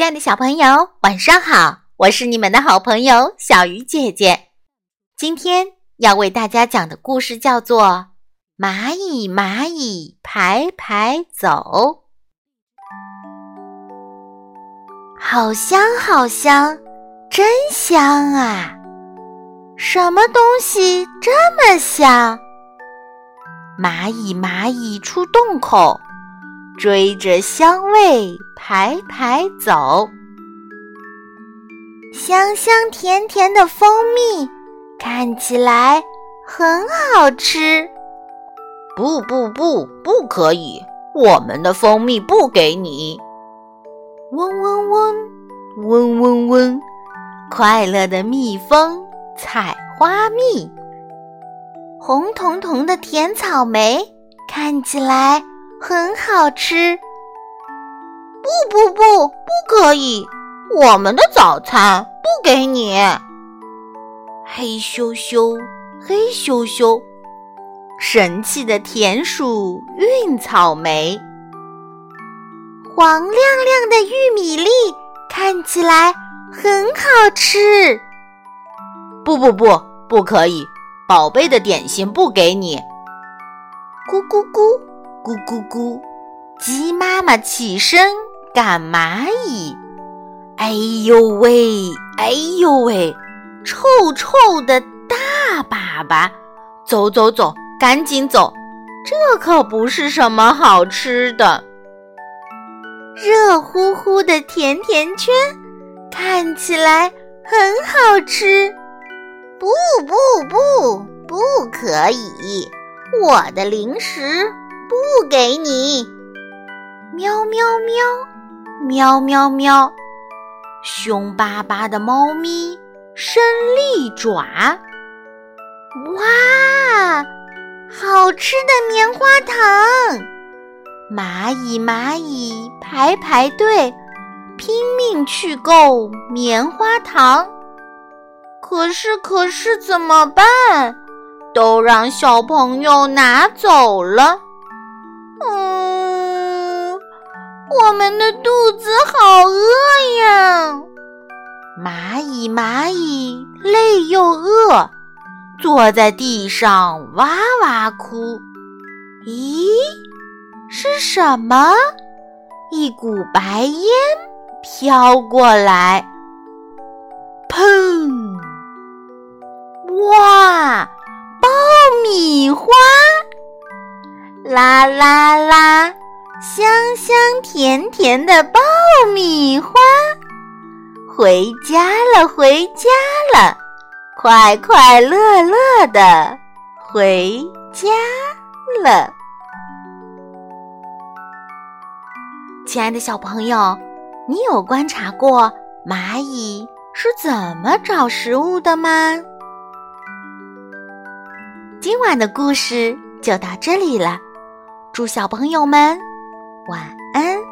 亲爱的小朋友，晚上好！我是你们的好朋友小鱼姐姐。今天要为大家讲的故事叫做《蚂蚁蚂蚁排排走》，好香好香，真香啊！什么东西这么香？蚂蚁蚂蚁出洞口。追着香味排排走，香香甜甜的蜂蜜看起来很好吃。不不不，不可以！我们的蜂蜜不给你。嗡嗡嗡，嗡嗡嗡，快乐的蜜蜂采花蜜。红彤彤的甜草莓看起来。很好吃，不不不，不可以！我们的早餐不给你。黑咻咻，黑咻咻，神气的田鼠运草莓，黄亮亮的玉米粒看起来很好吃。不不不，不可以！宝贝的点心不给你。咕咕咕。咕咕咕，鸡妈妈起身赶蚂蚁。哎呦喂，哎呦喂，臭臭的大粑粑！走走走，赶紧走，这可不是什么好吃的。热乎乎的甜甜圈，看起来很好吃。不不不，不可以，我的零食。不给你！喵喵喵，喵喵喵！凶巴巴的猫咪伸利爪，哇，好吃的棉花糖！蚂蚁蚂蚁排排队，拼命去购棉花糖。可是可是怎么办？都让小朋友拿走了。我们的肚子好饿呀！蚂蚁蚂蚁累又饿，坐在地上哇哇哭。咦，是什么？一股白烟飘过来，砰！哇，爆米花！啦啦啦，香香甜甜的爆米花，回家了，回家了，快快乐乐的回家了。亲爱的小朋友，你有观察过蚂蚁是怎么找食物的吗？今晚的故事就到这里了。祝小朋友们晚安。